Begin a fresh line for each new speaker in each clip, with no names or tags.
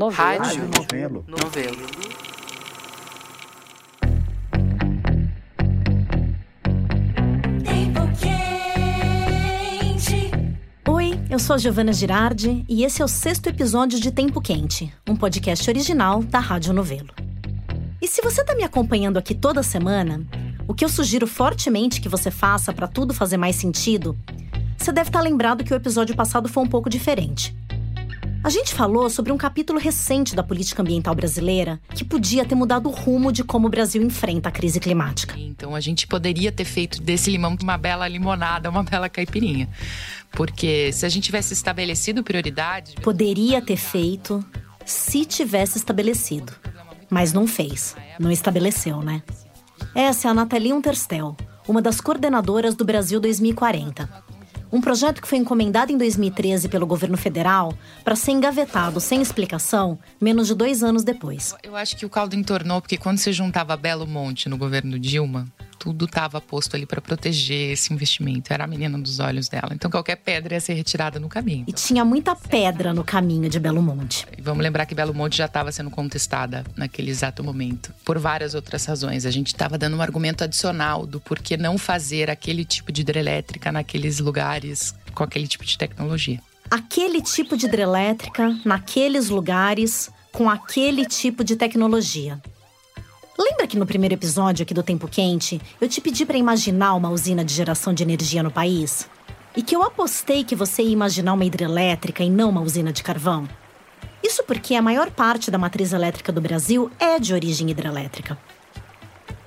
Novelo.
Rádio
Novelo.
Novelo.
Oi, eu sou a Giovana Girardi e esse é o sexto episódio de Tempo Quente, um podcast original da Rádio Novelo. E se você está me acompanhando aqui toda semana, o que eu sugiro fortemente que você faça para tudo fazer mais sentido, você deve estar lembrado que o episódio passado foi um pouco diferente. A gente falou sobre um capítulo recente da política ambiental brasileira que podia ter mudado o rumo de como o Brasil enfrenta a crise climática.
Então a gente poderia ter feito desse limão uma bela limonada, uma bela caipirinha. Porque se a gente tivesse estabelecido prioridades.
Poderia ter feito se tivesse estabelecido. Mas não fez. Não estabeleceu, né? Essa é a Nathalie Unterstel, uma das coordenadoras do Brasil 2040. Um projeto que foi encomendado em 2013 pelo governo federal para ser engavetado sem explicação menos de dois anos depois.
Eu acho que o caldo entornou, porque quando você juntava Belo Monte no governo Dilma, tudo estava posto ali para proteger esse investimento. Era a menina dos olhos dela. Então qualquer pedra ia ser retirada no caminho.
E tinha muita pedra no caminho de Belo Monte.
E vamos lembrar que Belo Monte já estava sendo contestada naquele exato momento, por várias outras razões. A gente estava dando um argumento adicional do porquê não fazer aquele tipo de hidrelétrica naqueles lugares com aquele tipo de tecnologia.
Aquele tipo de hidrelétrica naqueles lugares com aquele tipo de tecnologia. Lembra que no primeiro episódio aqui do Tempo Quente, eu te pedi para imaginar uma usina de geração de energia no país? E que eu apostei que você ia imaginar uma hidrelétrica e não uma usina de carvão? Isso porque a maior parte da matriz elétrica do Brasil é de origem hidrelétrica.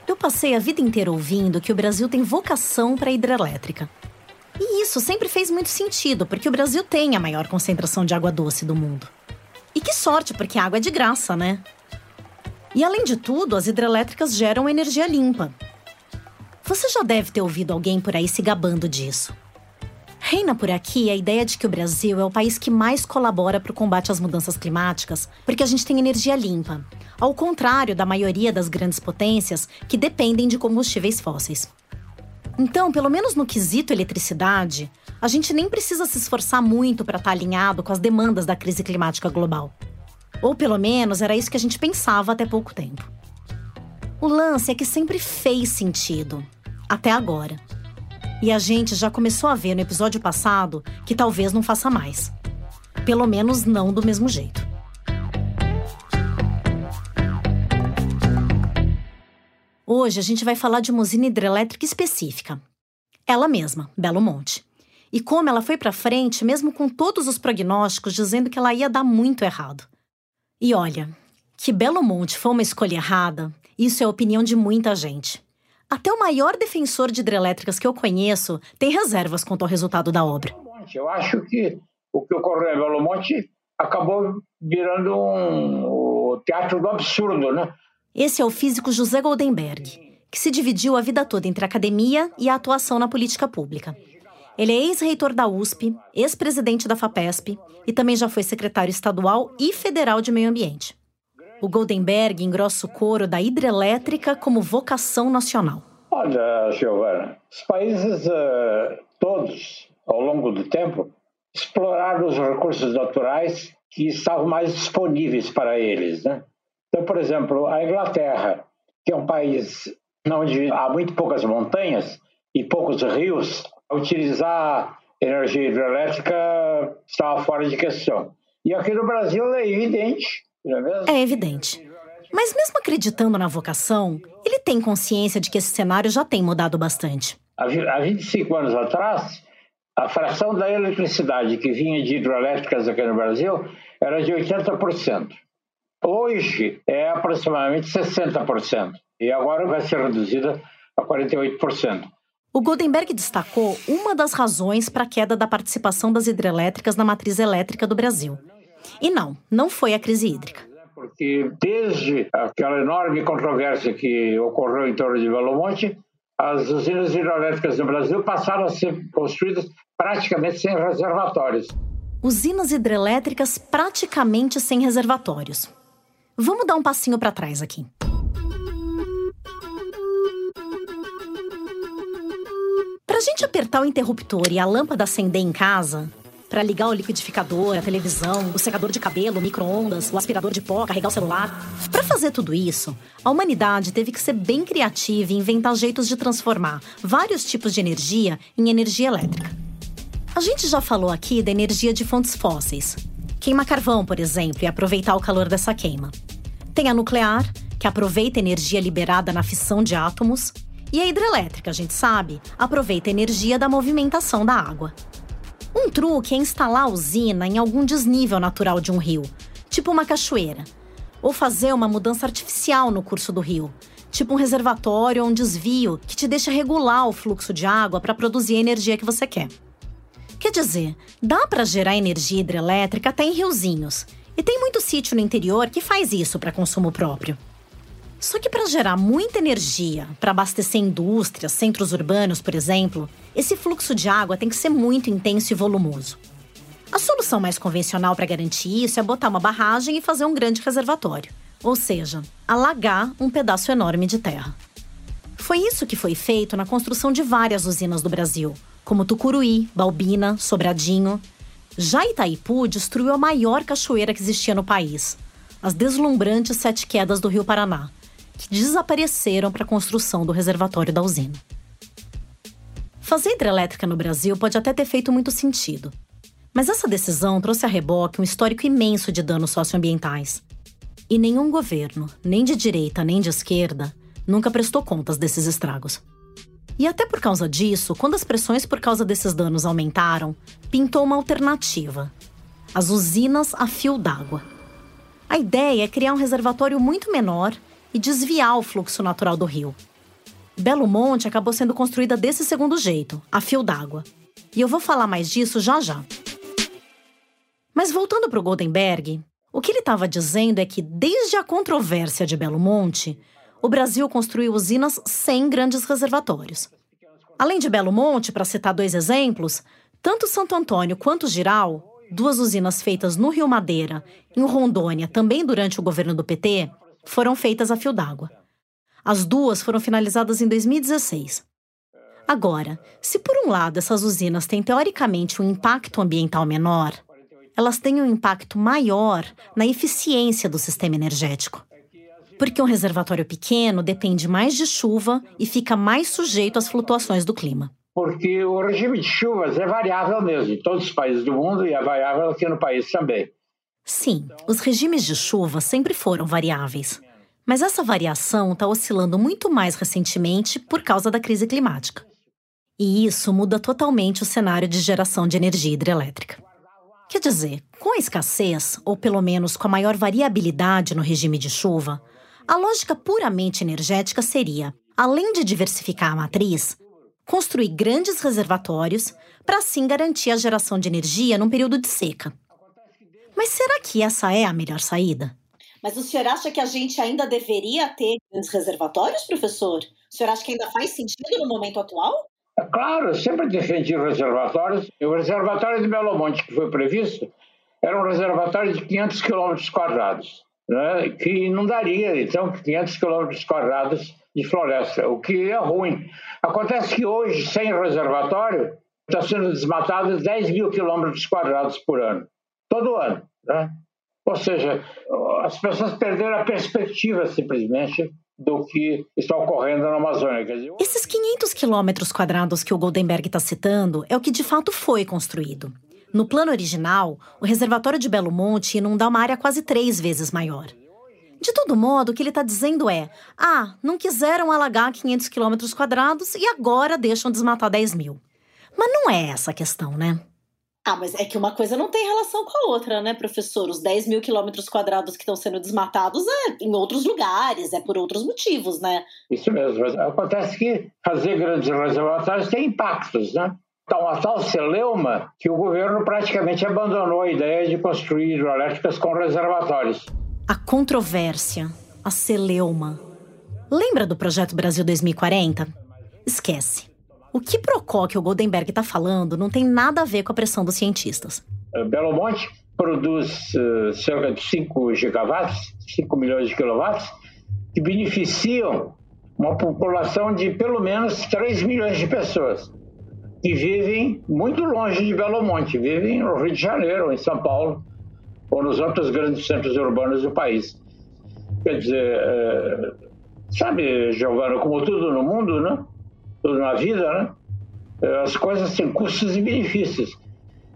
Eu passei a vida inteira ouvindo que o Brasil tem vocação para hidrelétrica. E isso sempre fez muito sentido, porque o Brasil tem a maior concentração de água doce do mundo. E que sorte, porque a água é de graça, né? E além de tudo, as hidrelétricas geram energia limpa. Você já deve ter ouvido alguém por aí se gabando disso. Reina por aqui a ideia de que o Brasil é o país que mais colabora para o combate às mudanças climáticas, porque a gente tem energia limpa, ao contrário da maioria das grandes potências que dependem de combustíveis fósseis. Então, pelo menos no quesito eletricidade, a gente nem precisa se esforçar muito para estar alinhado com as demandas da crise climática global. Ou pelo menos era isso que a gente pensava até pouco tempo. O lance é que sempre fez sentido, até agora. E a gente já começou a ver no episódio passado que talvez não faça mais. Pelo menos não do mesmo jeito. Hoje a gente vai falar de uma usina hidrelétrica específica. Ela mesma, Belo Monte. E como ela foi para frente, mesmo com todos os prognósticos dizendo que ela ia dar muito errado. E olha, que Belo Monte foi uma escolha errada, isso é a opinião de muita gente. Até o maior defensor de hidrelétricas que eu conheço tem reservas quanto ao resultado da obra.
Eu acho que o que ocorreu em Belo Monte acabou virando um, o teatro do absurdo, né?
Esse é o físico José Goldenberg, que se dividiu a vida toda entre a academia e a atuação na política pública. Ele é ex-reitor da USP, ex-presidente da FAPESP e também já foi secretário estadual e federal de meio ambiente. O Goldenberg engrossa o coro da hidrelétrica como vocação nacional.
Olha, Giovana, os países uh, todos, ao longo do tempo, exploraram os recursos naturais que estavam mais disponíveis para eles. Né? Então, por exemplo, a Inglaterra, que é um país onde há muito poucas montanhas e poucos rios, utilizar energia hidrelétrica estava fora de questão. E aqui no Brasil é evidente, não é mesmo?
É evidente. Mas mesmo acreditando na vocação, ele tem consciência de que esse cenário já tem mudado bastante.
Há 25 anos atrás, a fração da eletricidade que vinha de hidrelétricas aqui no Brasil era de 80%. Hoje é aproximadamente 60%. E agora vai ser reduzida a 48%.
O Goldenberg destacou uma das razões para a queda da participação das hidrelétricas na matriz elétrica do Brasil. E não, não foi a crise hídrica.
Porque desde aquela enorme controvérsia que ocorreu em torno de Belo Monte, as usinas hidrelétricas no Brasil passaram a ser construídas praticamente sem reservatórios.
Usinas hidrelétricas praticamente sem reservatórios. Vamos dar um passinho para trás aqui. Gente apertar o interruptor e a lâmpada acender em casa, para ligar o liquidificador, a televisão, o secador de cabelo, o micro-ondas, o aspirador de pó, carregar o celular. Para fazer tudo isso, a humanidade teve que ser bem criativa e inventar jeitos de transformar vários tipos de energia em energia elétrica. A gente já falou aqui da energia de fontes fósseis. Queima carvão, por exemplo, e aproveitar o calor dessa queima. Tem a nuclear, que aproveita energia liberada na fissão de átomos, e a hidrelétrica, a gente sabe, aproveita a energia da movimentação da água. Um truque é instalar a usina em algum desnível natural de um rio, tipo uma cachoeira, ou fazer uma mudança artificial no curso do rio, tipo um reservatório ou um desvio que te deixa regular o fluxo de água para produzir a energia que você quer. Quer dizer, dá para gerar energia hidrelétrica até em riozinhos, e tem muito sítio no interior que faz isso para consumo próprio. Só que para gerar muita energia, para abastecer indústrias, centros urbanos, por exemplo, esse fluxo de água tem que ser muito intenso e volumoso. A solução mais convencional para garantir isso é botar uma barragem e fazer um grande reservatório, ou seja, alagar um pedaço enorme de terra. Foi isso que foi feito na construção de várias usinas do Brasil, como Tucuruí, Balbina, Sobradinho. Já Itaipu destruiu a maior cachoeira que existia no país, as deslumbrantes Sete Quedas do Rio Paraná, que desapareceram para a construção do reservatório da usina. Fazer hidrelétrica no Brasil pode até ter feito muito sentido, mas essa decisão trouxe a reboque um histórico imenso de danos socioambientais. E nenhum governo, nem de direita nem de esquerda, nunca prestou contas desses estragos. E até por causa disso, quando as pressões por causa desses danos aumentaram, pintou uma alternativa: as usinas a fio d'água. A ideia é criar um reservatório muito menor e desviar o fluxo natural do rio. Belo Monte acabou sendo construída desse segundo jeito, a fio d'água. E eu vou falar mais disso já já. Mas voltando para o Goldenberg, o que ele estava dizendo é que, desde a controvérsia de Belo Monte, o Brasil construiu usinas sem grandes reservatórios. Além de Belo Monte, para citar dois exemplos, tanto Santo Antônio quanto Giral, duas usinas feitas no Rio Madeira, em Rondônia, também durante o governo do PT, foram feitas a fio d'água. As duas foram finalizadas em 2016. Agora, se por um lado essas usinas têm teoricamente um impacto ambiental menor, elas têm um impacto maior na eficiência do sistema energético. Porque um reservatório pequeno depende mais de chuva e fica mais sujeito às flutuações do clima.
Porque o regime de chuvas é variável mesmo em todos os países do mundo e é variável aqui no país também.
Sim, os regimes de chuva sempre foram variáveis. Mas essa variação está oscilando muito mais recentemente por causa da crise climática. E isso muda totalmente o cenário de geração de energia hidrelétrica. Quer dizer, com a escassez, ou pelo menos com a maior variabilidade no regime de chuva, a lógica puramente energética seria, além de diversificar a matriz, construir grandes reservatórios para assim garantir a geração de energia num período de seca. Mas será que essa é a melhor saída?
Mas o senhor acha que a gente ainda deveria ter grandes reservatórios, professor? O senhor acha que ainda faz sentido no momento atual?
É claro, eu sempre defendi reservatórios. O reservatório de Belo Monte, que foi previsto, era um reservatório de 500 quilômetros quadrados, né, que não daria, então, 500 quilômetros quadrados de floresta, o que é ruim. Acontece que hoje, sem reservatório, está sendo desmatado 10 mil quilômetros quadrados por ano todo ano. Né? Ou seja, as pessoas perderam a perspectiva simplesmente do que está ocorrendo na Amazônia. Dizer,
Esses 500 quilômetros quadrados que o Goldenberg está citando é o que de fato foi construído. No plano original, o reservatório de Belo Monte inunda uma área quase três vezes maior. De todo modo, o que ele está dizendo é: ah, não quiseram alagar 500 quilômetros quadrados e agora deixam desmatar 10 mil. Mas não é essa a questão, né?
Ah, mas é que uma coisa não tem relação com a outra, né, professor? Os 10 mil quilômetros quadrados que estão sendo desmatados é em outros lugares, é por outros motivos, né?
Isso mesmo. Mas acontece que fazer grandes reservatórios tem impactos, né? Então, a tal celeuma que o governo praticamente abandonou a ideia de construir hidroelétricas com reservatórios.
A controvérsia, a celeuma. Lembra do projeto Brasil 2040? Esquece. O que Procó que o Goldenberg está falando não tem nada a ver com a pressão dos cientistas.
Eh, Belo Monte produz uh, cerca de 5 gigawatts, 5 milhões de quilowatts, que beneficiam uma população de pelo menos 3 milhões de pessoas. que vivem muito longe de Belo Monte, vivem no Rio de Janeiro, em São Paulo, ou nos outros grandes centros urbanos do país. Quer dizer, é, sabe, Giovana, como tudo no mundo, né? Na vida, né? É, as coisas têm custos e benefícios.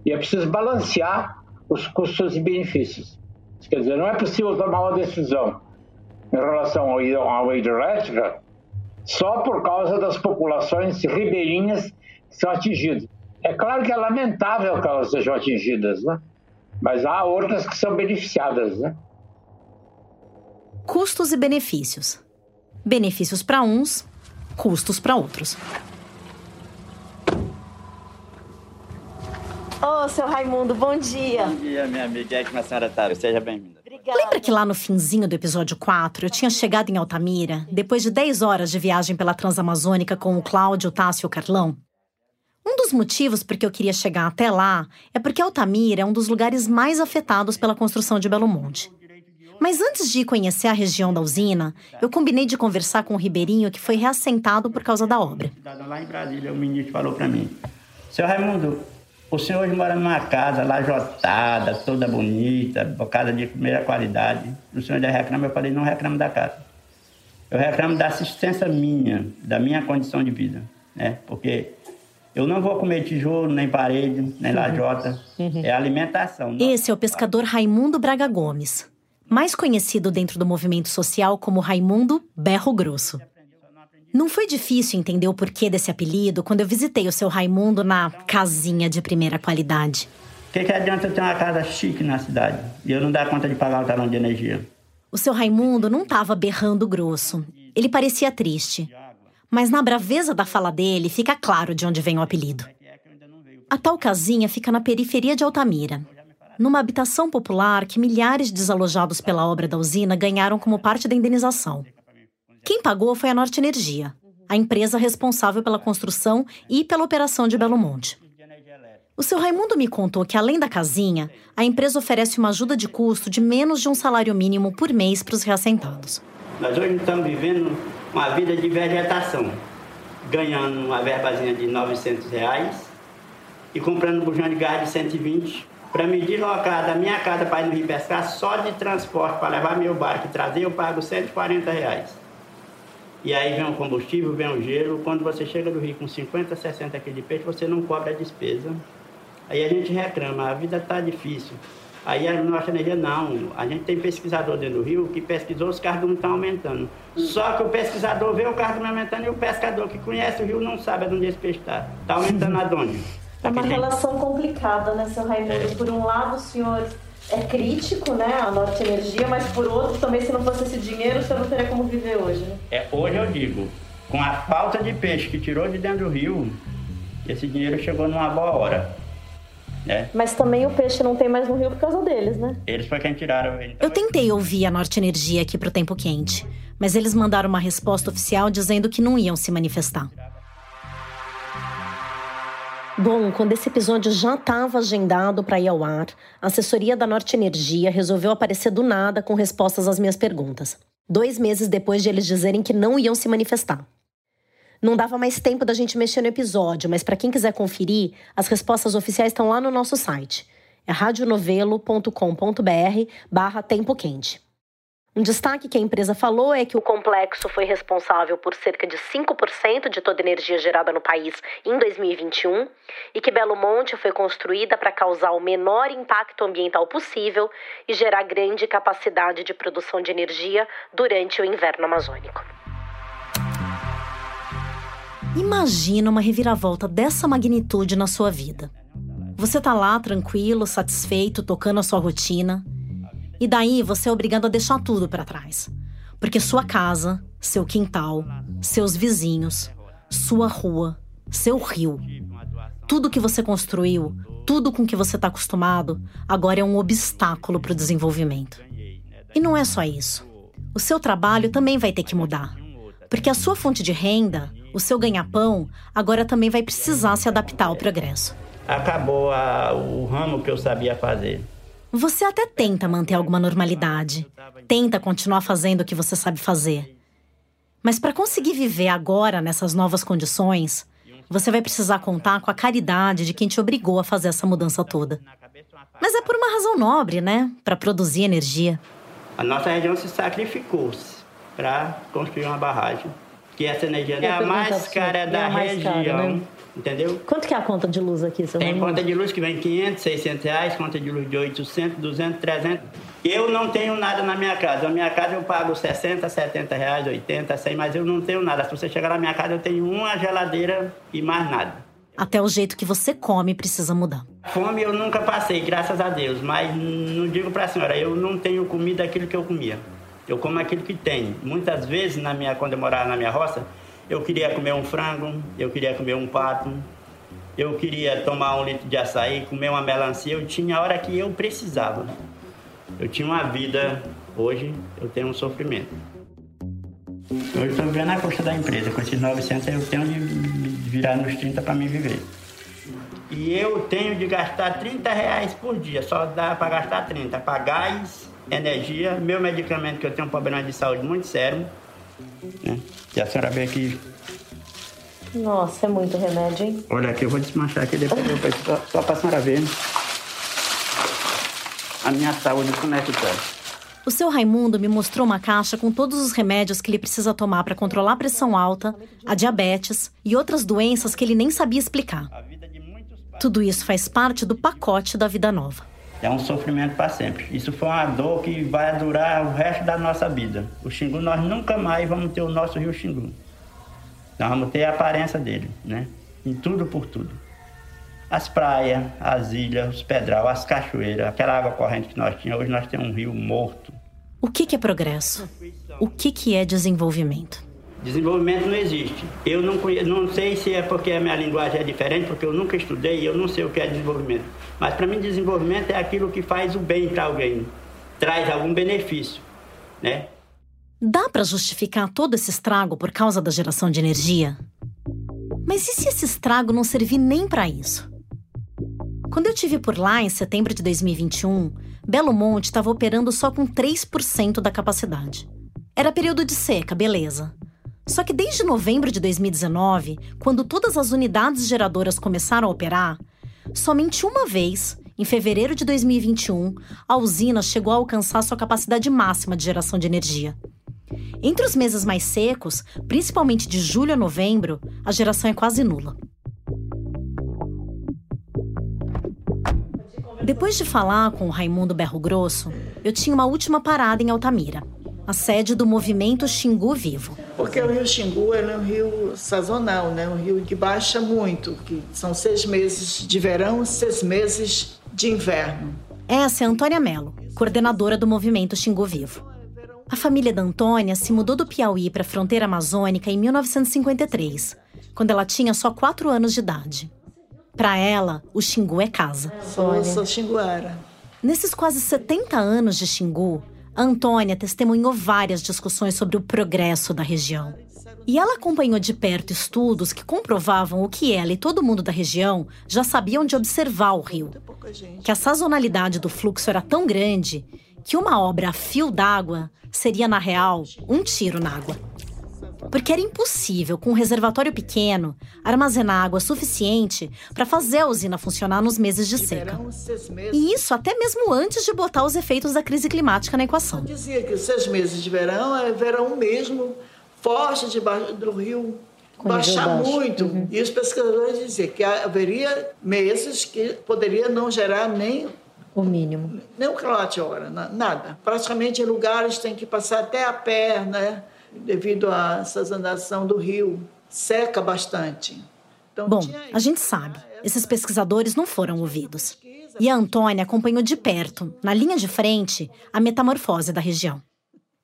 E é preciso balancear os custos e benefícios. Quer dizer, não é possível tomar uma decisão em relação à hidrelétrica só por causa das populações ribeirinhas são atingidas. É claro que é lamentável que elas sejam atingidas, né? mas há outras que são beneficiadas. Né?
Custos e benefícios. Benefícios para uns, custos para outros.
Ô, oh, seu Raimundo, bom dia.
Bom dia, minha amiga. É que a senhora tá? Seja bem-vinda.
Lembra que lá no finzinho do episódio 4 eu tinha chegado em Altamira, depois de 10 horas de viagem pela Transamazônica com o Cláudio, o Tássio e o Carlão? Um dos motivos por que eu queria chegar até lá é porque Altamira é um dos lugares mais afetados pela construção de Belo Monte. Mas antes de conhecer a região da usina, eu combinei de conversar com o Ribeirinho, que foi reassentado por causa da obra.
Lá em Brasília, o ministro falou para mim: Seu Raimundo, o senhor hoje mora numa casa lajotada, toda bonita, casa de primeira qualidade. O senhor ainda reclama? Eu falei: Não reclamo da casa. Eu reclamo da assistência minha, da minha condição de vida, né? Porque eu não vou comer tijolo, nem parede, nem lajota. Uhum. É alimentação.
Esse é o pescador Raimundo Braga Gomes, mais conhecido dentro do movimento social como Raimundo Berro Grosso. Não foi difícil entender o porquê desse apelido quando eu visitei o seu Raimundo na casinha de primeira qualidade.
O que, que adianta eu ter uma casa chique na cidade e eu não dar conta de pagar o talão de energia?
O seu Raimundo não estava berrando grosso. Ele parecia triste mas na braveza da fala dele fica claro de onde vem o apelido. A tal casinha fica na periferia de Altamira, numa habitação popular que milhares de desalojados pela obra da usina ganharam como parte da indenização. Quem pagou foi a Norte Energia, a empresa responsável pela construção e pela operação de Belo Monte. O seu Raimundo me contou que, além da casinha, a empresa oferece uma ajuda de custo de menos de um salário mínimo por mês para os reassentados.
Nós hoje estamos vivendo uma vida de vegetação, ganhando uma verbazinha de 900 reais e comprando bujão de gás de 120 para me deslocar da minha casa para ir no Rio pescar só de transporte para levar meu barco e trazer eu pago 140 reais. E aí vem o combustível, vem o gelo. Quando você chega do Rio com 50, 60 quilos de peixe, você não cobra a despesa. Aí a gente reclama, a vida está difícil. Aí a nossa energia, não. A gente tem pesquisador dentro do rio que pesquisou, os carros estão aumentando. Só que o pesquisador vê o carro aumentando e o pescador que conhece o rio não sabe onde esse peixe está. Está aumentando aonde?
É uma relação complicada, né, seu Raimundo? É. Por um lado, o senhor é crítico, né, a Norte Energia, mas por outro, também, se não fosse esse dinheiro, o senhor não teria como viver hoje, né?
É, hoje eu digo, com a falta de peixe que tirou de dentro do rio, esse dinheiro chegou numa boa hora.
É. Mas também o peixe não tem mais no rio por causa deles, né?
Eles foi quem tiraram. Então...
Eu tentei ouvir a Norte Energia aqui pro Tempo Quente, mas eles mandaram uma resposta oficial dizendo que não iam se manifestar. Bom, quando esse episódio já estava agendado para ir ao ar, a assessoria da Norte Energia resolveu aparecer do nada com respostas às minhas perguntas. Dois meses depois de eles dizerem que não iam se manifestar. Não dava mais tempo da gente mexer no episódio, mas para quem quiser conferir, as respostas oficiais estão lá no nosso site. É radionovelo.com.br barra Tempo Quente. Um destaque que a empresa falou é que o complexo foi responsável por cerca de 5% de toda a energia gerada no país em 2021 e que Belo Monte foi construída para causar o menor impacto ambiental possível e gerar grande capacidade de produção de energia durante o inverno amazônico. Imagina uma reviravolta dessa magnitude na sua vida. Você tá lá tranquilo, satisfeito, tocando a sua rotina, e daí você é obrigado a deixar tudo para trás. Porque sua casa, seu quintal, seus vizinhos, sua rua, seu rio, tudo que você construiu, tudo com que você está acostumado, agora é um obstáculo para o desenvolvimento. E não é só isso. O seu trabalho também vai ter que mudar. Porque a sua fonte de renda, o seu ganha-pão agora também vai precisar se adaptar ao progresso.
Acabou a, o ramo que eu sabia fazer.
Você até tenta manter alguma normalidade, tenta continuar fazendo o que você sabe fazer. Mas para conseguir viver agora nessas novas condições, você vai precisar contar com a caridade de quem te obrigou a fazer essa mudança toda. Mas é por uma razão nobre, né? Para produzir energia.
A nossa região se sacrificou para construir uma barragem. Que essa energia é a mais cara da é região. Cara, né? Entendeu?
Quanto que é a conta de luz aqui, seu
Tem conta de luz que vem 500, 600 reais, conta de luz de 800, 200, 300. Eu não tenho nada na minha casa. Na minha casa eu pago 60, 70 reais, 80, 100, mas eu não tenho nada. Se você chegar na minha casa, eu tenho uma geladeira e mais nada.
Até o jeito que você come precisa mudar.
Fome eu nunca passei, graças a Deus. Mas não digo para a senhora, eu não tenho comida aquilo que eu comia. Eu como aquilo que tem. Muitas vezes, na minha, quando eu morava na minha roça, eu queria comer um frango, eu queria comer um pato, eu queria tomar um litro de açaí, comer uma melancia. Eu tinha a hora que eu precisava. Eu tinha uma vida, hoje eu tenho um sofrimento. Hoje estou vivendo a custa da empresa. Com esses 900 eu tenho de virar nos 30 para me viver. E eu tenho de gastar 30 reais por dia, só dá para gastar 30. Para gás, energia, meu medicamento, que eu tenho um problema de saúde muito sério. Né? E a senhora vê aqui.
Nossa, é muito remédio, hein?
Olha aqui, eu vou desmanchar aqui depois, depois só, só para a senhora ver. A minha saúde como é tá.
O seu Raimundo me mostrou uma caixa com todos os remédios que ele precisa tomar para controlar a pressão alta, a diabetes e outras doenças que ele nem sabia explicar. Tudo isso faz parte do pacote da vida nova.
É um sofrimento para sempre. Isso foi uma dor que vai durar o resto da nossa vida. O Xingu, nós nunca mais vamos ter o nosso rio Xingu. Nós vamos ter a aparência dele, né? Em tudo por tudo. As praias, as ilhas, os pedral, as cachoeiras, aquela água corrente que nós tínhamos, hoje nós temos um rio morto.
O que, que é progresso? O que, que é desenvolvimento?
Desenvolvimento não existe. Eu não, conheço, não sei se é porque a minha linguagem é diferente, porque eu nunca estudei e eu não sei o que é desenvolvimento. Mas para mim, desenvolvimento é aquilo que faz o bem para alguém, traz algum benefício, né?
Dá para justificar todo esse estrago por causa da geração de energia? Mas e se esse estrago não servir nem para isso? Quando eu tive por lá em setembro de 2021, Belo Monte estava operando só com 3% da capacidade. Era período de seca, beleza. Só que desde novembro de 2019, quando todas as unidades geradoras começaram a operar, somente uma vez, em fevereiro de 2021, a usina chegou a alcançar sua capacidade máxima de geração de energia. Entre os meses mais secos, principalmente de julho a novembro, a geração é quase nula. Depois de falar com o Raimundo Berro Grosso, eu tinha uma última parada em Altamira a sede do movimento Xingu Vivo.
Porque o rio Xingu é um rio sazonal, né? um rio que baixa muito, que são seis meses de verão e seis meses de inverno.
Essa é Antônia Mello, coordenadora do movimento Xingu Vivo. A família da Antônia se mudou do Piauí para a fronteira amazônica em 1953, quando ela tinha só quatro anos de idade. Para ela, o Xingu é casa.
Sou, sou xinguara.
Nesses quase 70 anos de Xingu, Antônia testemunhou várias discussões sobre o progresso da região. E ela acompanhou de perto estudos que comprovavam o que ela e todo mundo da região já sabiam de observar o rio. Que a sazonalidade do fluxo era tão grande que uma obra a fio d'água seria, na real, um tiro na água porque era impossível, com um reservatório pequeno, armazenar água suficiente para fazer a usina funcionar nos meses de seca. E isso até mesmo antes de botar os efeitos da crise climática na equação.
dizia que os seis meses de verão é verão mesmo, forte debaixo do rio baixar muito. Uhum. E os pesquisadores diziam que haveria meses que poderia não gerar nem
o mínimo.
Nem o quilowatt-hora, nada. Praticamente em lugares tem que passar até a pé, né? Devido à sazonalização do rio, seca bastante.
Então, Bom, a gente sabe, esses pesquisadores não foram ouvidos. E a Antônia acompanhou de perto, na linha de frente, a metamorfose da região.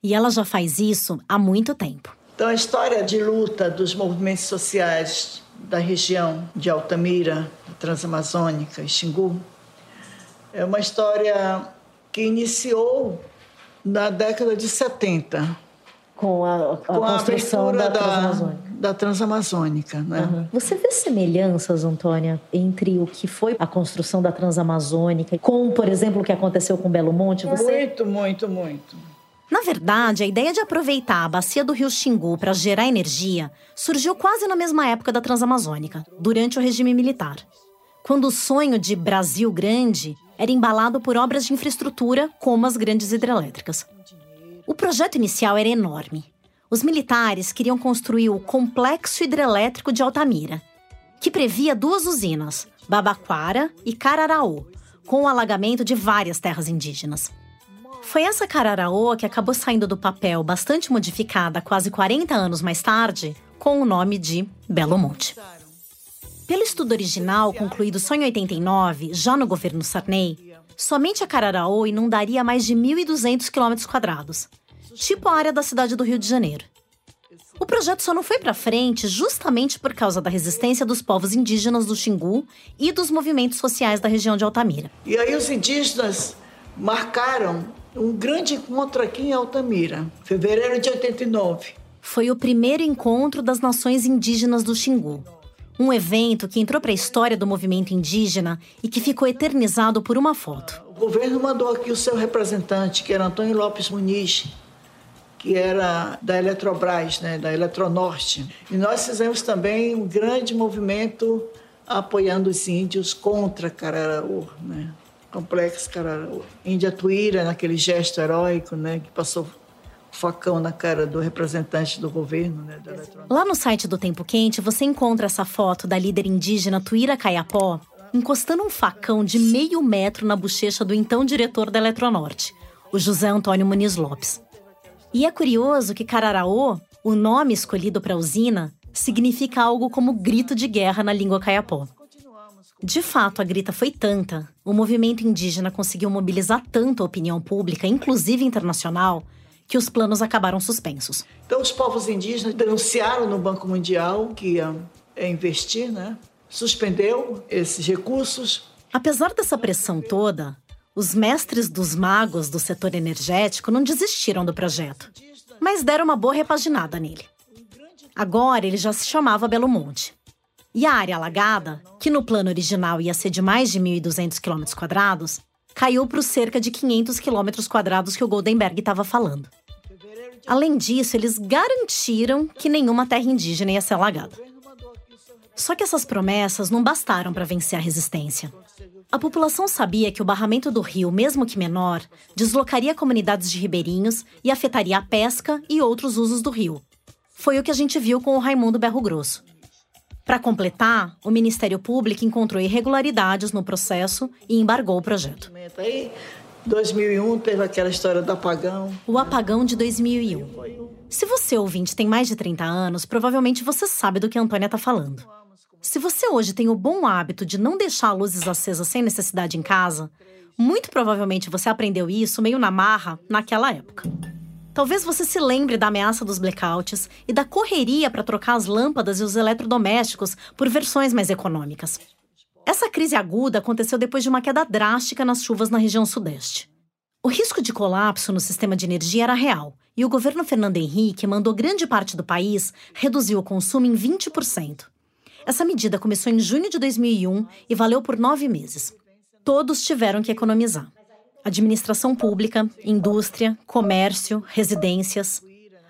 E ela já faz isso há muito tempo.
Então, a história de luta dos movimentos sociais da região de Altamira, Transamazônica e Xingu, é uma história que iniciou na década de 70,
com a, a com construção a da, Transamazônica.
Da Transamazônica né? Uhum.
Você vê semelhanças, Antônia, entre o que foi a construção da Transamazônica com, por exemplo, o que aconteceu com Belo Monte?
Você... Muito, muito, muito.
Na verdade, a ideia de aproveitar a bacia do rio Xingu para gerar energia surgiu quase na mesma época da Transamazônica, durante o regime militar, quando o sonho de Brasil Grande era embalado por obras de infraestrutura como as grandes hidrelétricas. O projeto inicial era enorme. Os militares queriam construir o Complexo Hidrelétrico de Altamira, que previa duas usinas, Babaquara e Cararaú, com o alagamento de várias terras indígenas. Foi essa Cararaô que acabou saindo do papel bastante modificada quase 40 anos mais tarde, com o nome de Belo Monte. Pelo estudo original, concluído só em 89, já no governo Sarney, somente a Cararaô inundaria mais de 1.200 km, tipo a área da cidade do Rio de Janeiro. O projeto só não foi para frente justamente por causa da resistência dos povos indígenas do Xingu e dos movimentos sociais da região de Altamira.
E aí os indígenas marcaram um grande encontro aqui em Altamira, fevereiro de 89.
Foi o primeiro encontro das nações indígenas do Xingu. Um evento que entrou para a história do movimento indígena e que ficou eternizado por uma foto.
O governo mandou aqui o seu representante, que era Antônio Lopes Muniz, que era da Eletrobras, né, da Eletronorte. E nós fizemos também um grande movimento apoiando os índios contra Cararaú, né? Complexo Cararaú. Índia Tuíra, naquele gesto heróico, né, que passou facão na cara do representante do governo, né,
Lá no site do Tempo Quente, você encontra essa foto da líder indígena Tuíra Caiapó encostando um facão de meio metro na bochecha do então diretor da Eletronorte, o José Antônio Muniz Lopes. E é curioso que Cararaô, o nome escolhido para a usina, significa algo como grito de guerra na língua caiapó. De fato, a grita foi tanta, o movimento indígena conseguiu mobilizar tanto a opinião pública, inclusive internacional, que os planos acabaram suspensos.
Então, os povos indígenas denunciaram no Banco Mundial que ia investir, né? Suspendeu esses recursos.
Apesar dessa pressão toda, os mestres dos magos do setor energético não desistiram do projeto, mas deram uma boa repaginada nele. Agora ele já se chamava Belo Monte. E a área alagada, que no plano original ia ser de mais de 1.200 km, caiu para os cerca de 500 km que o Goldenberg estava falando. Além disso, eles garantiram que nenhuma terra indígena ia ser alagada. Só que essas promessas não bastaram para vencer a resistência. A população sabia que o barramento do rio, mesmo que menor, deslocaria comunidades de ribeirinhos e afetaria a pesca e outros usos do rio. Foi o que a gente viu com o Raimundo Berro Grosso. Para completar, o Ministério Público encontrou irregularidades no processo e embargou o projeto.
Aí, 2001 teve aquela história do apagão.
O apagão de 2001. Se você ouvinte tem mais de 30 anos, provavelmente você sabe do que a Antônia está falando. Se você hoje tem o bom hábito de não deixar luzes acesas sem necessidade em casa, muito provavelmente você aprendeu isso meio na marra naquela época. Talvez você se lembre da ameaça dos blackouts e da correria para trocar as lâmpadas e os eletrodomésticos por versões mais econômicas. Essa crise aguda aconteceu depois de uma queda drástica nas chuvas na região sudeste. O risco de colapso no sistema de energia era real, e o governo Fernando Henrique mandou grande parte do país reduzir o consumo em 20%. Essa medida começou em junho de 2001 e valeu por nove meses. Todos tiveram que economizar administração pública, indústria, comércio, residências.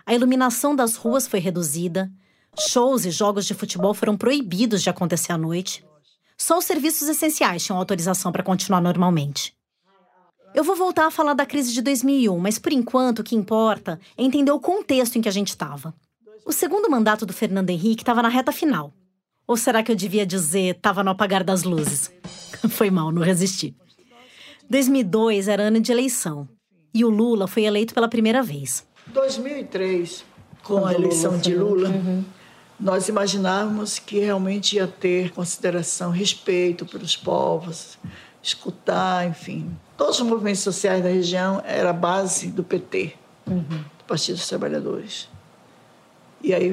A iluminação das ruas foi reduzida, shows e jogos de futebol foram proibidos de acontecer à noite. Só os serviços essenciais tinham autorização para continuar normalmente. Eu vou voltar a falar da crise de 2001, mas por enquanto o que importa é entender o contexto em que a gente estava. O segundo mandato do Fernando Henrique estava na reta final. Ou será que eu devia dizer estava no apagar das luzes? Foi mal, não resisti. 2002 era ano de eleição e o Lula foi eleito pela primeira vez.
2003, com Quando a eleição de Lula, uhum. nós imaginávamos que realmente ia ter consideração, respeito pelos povos, escutar, enfim. Todos os movimentos sociais da região era a base do PT, uhum. do Partido dos Trabalhadores. E aí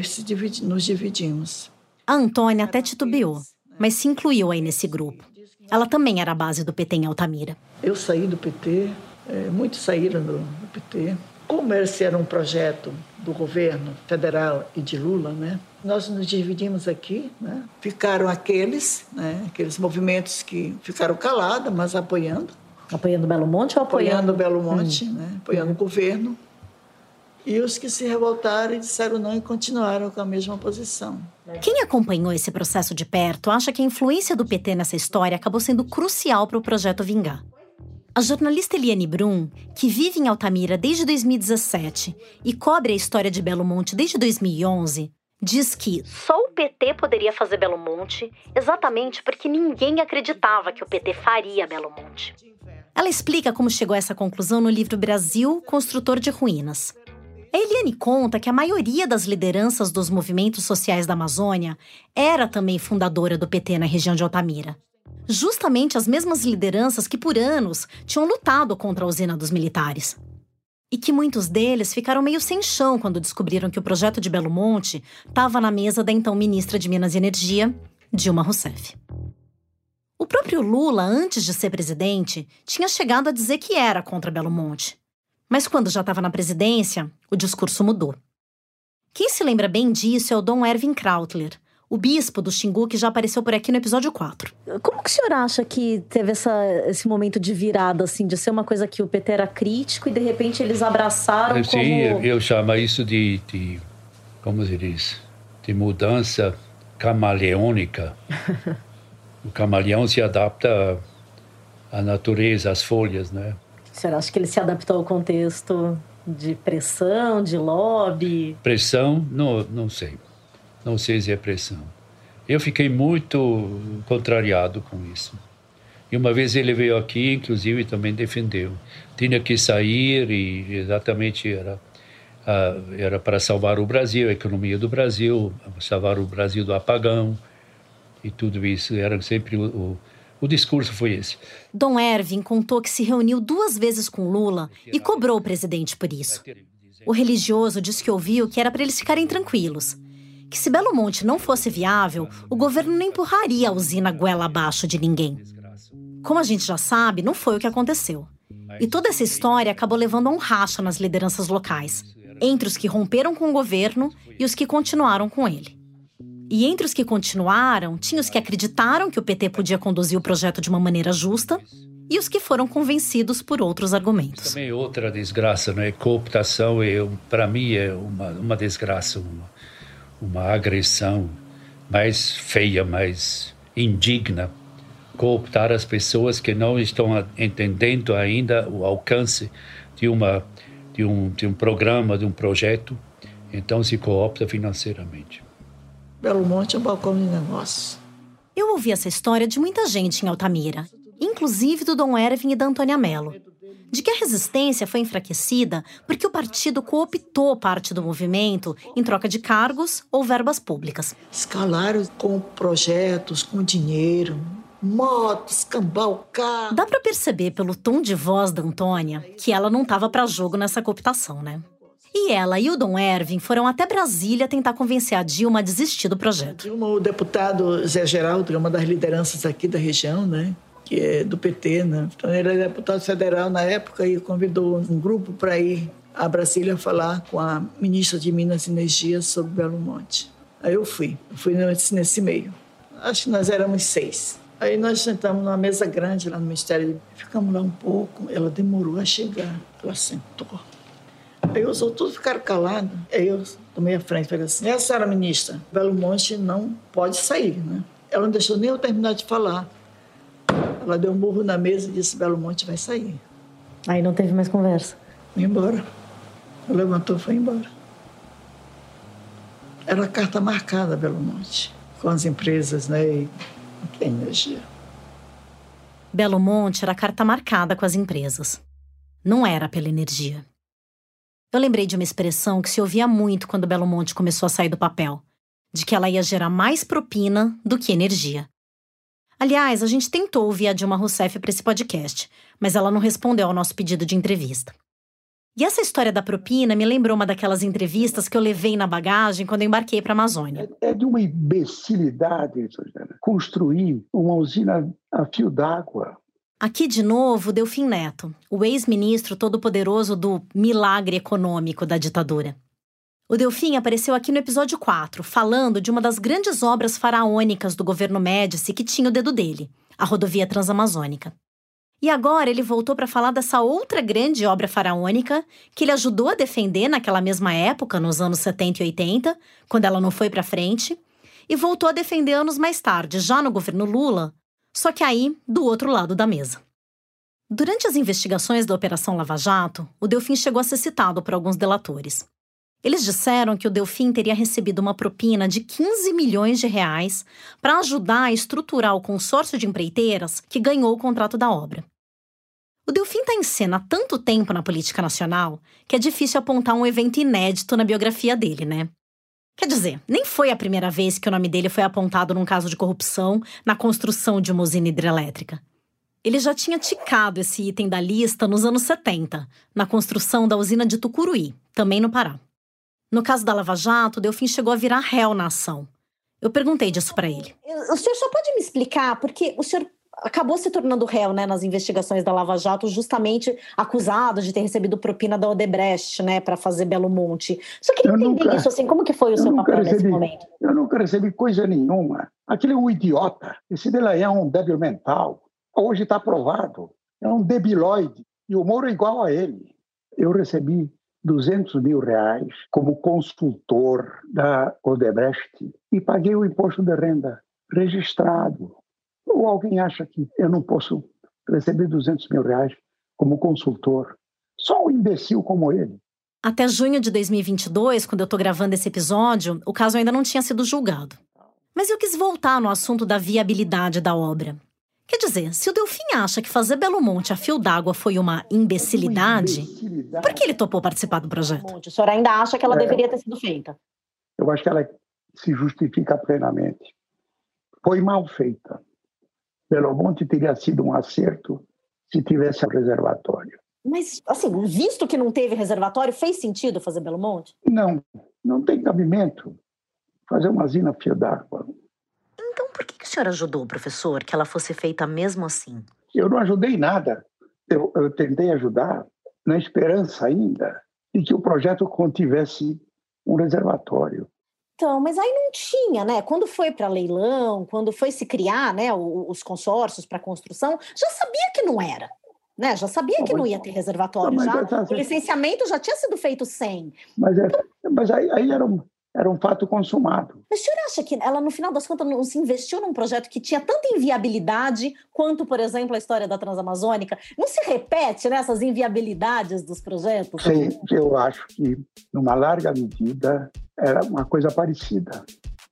nos dividimos.
A Antônia até titubeou, mas se incluiu aí nesse grupo. Ela também era a base do PT em Altamira.
Eu saí do PT, é, muitos saíram do, do, PT. Como esse era um projeto do governo federal e de Lula, né? Nós nos dividimos aqui, né? Ficaram aqueles, né? Aqueles movimentos que ficaram calados, mas apoiando.
Apoiando Belo Monte ou apoiando?
Apoiando Belo Monte, hum. né? Apoiando hum. o governo. E os que se revoltaram e disseram não e continuaram com a mesma posição.
Quem acompanhou esse processo de perto acha que a influência do PT nessa história acabou sendo crucial para o projeto vingar. A jornalista Eliane Brum, que vive em Altamira desde 2017 e cobre a história de Belo Monte desde 2011, diz que só o PT poderia fazer Belo Monte exatamente porque ninguém acreditava que o PT faria Belo Monte. Ela explica como chegou a essa conclusão no livro Brasil, Construtor de Ruínas. A Eliane conta que a maioria das lideranças dos movimentos sociais da Amazônia era também fundadora do PT na região de Altamira. Justamente as mesmas lideranças que por anos tinham lutado contra a usina dos militares. E que muitos deles ficaram meio sem chão quando descobriram que o projeto de Belo Monte estava na mesa da então ministra de Minas e Energia, Dilma Rousseff. O próprio Lula, antes de ser presidente, tinha chegado a dizer que era contra Belo Monte. Mas quando já estava na presidência, o discurso mudou. Quem se lembra bem disso é o Dom Erwin Krautler, o bispo do Xingu que já apareceu por aqui no episódio 4.
Como que o senhor acha que teve essa, esse momento de virada, assim, de ser uma coisa que o PT era crítico e de repente eles abraçaram
Sim, como... eu chamo isso de, de como se diz, de mudança camaleônica. o camaleão se adapta à natureza, às folhas, né?
Você acha que ele se adaptou ao contexto de pressão, de lobby?
Pressão, não, não sei. Não sei se é pressão. Eu fiquei muito contrariado com isso. E uma vez ele veio aqui, inclusive, também defendeu. Tinha que sair e exatamente era era para salvar o Brasil, a economia do Brasil, salvar o Brasil do apagão e tudo isso. Era sempre o, o discurso foi esse.
Dom Ervin contou que se reuniu duas vezes com Lula e cobrou o presidente por isso. O religioso disse que ouviu que era para eles ficarem tranquilos. Que se Belo Monte não fosse viável, o governo não empurraria a usina goela abaixo de ninguém. Como a gente já sabe, não foi o que aconteceu. E toda essa história acabou levando a um racha nas lideranças locais, entre os que romperam com o governo e os que continuaram com ele. E entre os que continuaram, tinha os que acreditaram que o PT podia conduzir o projeto de uma maneira justa e os que foram convencidos por outros argumentos.
Também outra desgraça, né? Cooptação, é, para mim, é uma, uma desgraça, uma, uma agressão mais feia, mais indigna. Cooptar as pessoas que não estão entendendo ainda o alcance de, uma, de, um, de um programa, de um projeto, então se coopta financeiramente.
Belo Monte é um balcão de negócios.
Eu ouvi essa história de muita gente em Altamira, inclusive do Dom Erwin e da Antônia Mello, de que a resistência foi enfraquecida porque o partido cooptou parte do movimento em troca de cargos ou verbas públicas.
Escalaram com projetos, com dinheiro, motos, cambal, carro.
Dá para perceber pelo tom de voz da Antônia que ela não estava para jogo nessa cooptação, né? E ela e o Dom Ervin foram até Brasília tentar convencer a Dilma a desistir do projeto.
Dilma, o deputado Zé Geraldo, é uma das lideranças aqui da região, né? que é do PT, né? Então ele era deputado federal na época e convidou um grupo para ir a Brasília falar com a ministra de Minas e Energia sobre Belo Monte. Aí eu fui, eu fui nesse, nesse meio. Acho que nós éramos seis. Aí nós sentamos numa mesa grande lá no Ministério, ficamos lá um pouco. Ela demorou a chegar, ela sentou. Aí os outros ficaram calados. Aí eu tomei a frente e falei assim: essa senhora ministra, Belo Monte não pode sair, né? Ela não deixou nem eu terminar de falar. Ela deu um burro na mesa e disse: Belo Monte vai sair.
Aí não teve mais conversa.
Foi embora. Ela levantou e foi embora. Era a carta marcada, Belo Monte, com as empresas, né? E tem energia.
Belo Monte era a carta marcada com as empresas. Não era pela energia. Eu lembrei de uma expressão que se ouvia muito quando Belo Monte começou a sair do papel: de que ela ia gerar mais propina do que energia. Aliás, a gente tentou ouvir a Dilma Rousseff para esse podcast, mas ela não respondeu ao nosso pedido de entrevista. E essa história da propina me lembrou uma daquelas entrevistas que eu levei na bagagem quando embarquei para a Amazônia.
É, é de uma imbecilidade, construir uma usina a fio d'água
Aqui de novo, Delfim Neto, o ex-ministro todo-poderoso do milagre econômico da ditadura. O Delfim apareceu aqui no episódio 4, falando de uma das grandes obras faraônicas do governo Médici que tinha o dedo dele, a rodovia transamazônica. E agora ele voltou para falar dessa outra grande obra faraônica que ele ajudou a defender naquela mesma época, nos anos 70 e 80, quando ela não foi para frente, e voltou a defender anos mais tarde, já no governo Lula, só que aí do outro lado da mesa. Durante as investigações da Operação Lava Jato, o Delfim chegou a ser citado por alguns delatores. Eles disseram que o Delfim teria recebido uma propina de 15 milhões de reais para ajudar a estruturar o consórcio de empreiteiras que ganhou o contrato da obra. O Delfim está em cena há tanto tempo na política nacional que é difícil apontar um evento inédito na biografia dele, né? Quer dizer, nem foi a primeira vez que o nome dele foi apontado num caso de corrupção na construção de uma usina hidrelétrica. Ele já tinha ticado esse item da lista nos anos 70, na construção da usina de Tucuruí, também no Pará. No caso da Lava Jato, Delfim chegou a virar réu na ação. Eu perguntei disso para ele.
O senhor só pode me explicar, porque o senhor acabou se tornando réu né, nas investigações da Lava Jato, justamente acusado de ter recebido propina da Odebrecht, né, para fazer Belo Monte. Só queria eu entender nunca, isso, assim, como que foi o seu papel
recebi,
nesse momento?
Eu nunca recebi coisa nenhuma. Aquele é um idiota. Esse dele é um débil mental. Hoje está provado. É um debilóide. E o Moro é igual a ele. Eu recebi 200 mil reais como consultor da Odebrecht e paguei o imposto de renda registrado. Ou alguém acha que eu não posso receber 200 mil reais como consultor? Só um imbecil como ele.
Até junho de 2022, quando eu estou gravando esse episódio, o caso ainda não tinha sido julgado. Mas eu quis voltar no assunto da viabilidade da obra. Quer dizer, se o Delfim acha que fazer Belo Monte a fio d'água foi uma imbecilidade, por que ele topou participar do projeto?
O senhor ainda acha que ela é. deveria ter sido feita?
Eu acho que ela se justifica plenamente. Foi mal feita. Belo Monte teria sido um acerto se tivesse um reservatório.
Mas, assim, visto que não teve reservatório, fez sentido fazer Belo Monte?
Não, não tem cabimento fazer uma usina fio d'água
por que, que o senhor ajudou, professor, que ela fosse feita mesmo assim?
Eu não ajudei nada. Eu, eu tentei ajudar na esperança ainda de que o projeto contivesse um reservatório.
Então, mas aí não tinha, né? Quando foi para leilão, quando foi se criar, né, os consórcios para construção, já sabia que não era. Né? Já sabia que não ia ter reservatório. Não, já, é, o licenciamento já tinha sido feito sem.
Mas, é, mas aí, aí era, um, era um fato consumado.
Mas o senhor acha que ela, no final das contas, não se investiu num projeto que tinha tanta inviabilidade quanto, por exemplo, a história da Transamazônica? Não se repete né, essas inviabilidades dos projetos?
Sim, eu acho que, numa larga medida, era uma coisa parecida.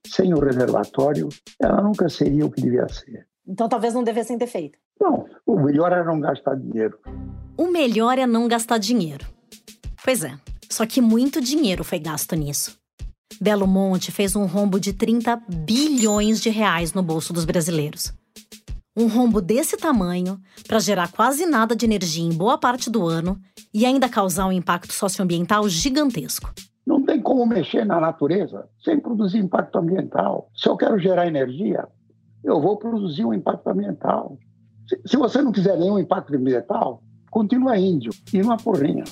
Sem o reservatório, ela nunca seria o que devia ser.
Então, talvez não devessem ter feito.
Não, o melhor era não gastar dinheiro.
O melhor é não gastar dinheiro. Pois é, só que muito dinheiro foi gasto nisso. Belo Monte fez um rombo de 30 bilhões de reais no bolso dos brasileiros. Um rombo desse tamanho, para gerar quase nada de energia em boa parte do ano e ainda causar um impacto socioambiental gigantesco.
Não tem como mexer na natureza sem produzir impacto ambiental. Se eu quero gerar energia, eu vou produzir um impacto ambiental. Se, você não quiser nenhum impacto ambiental, continua índio e uma porrinha.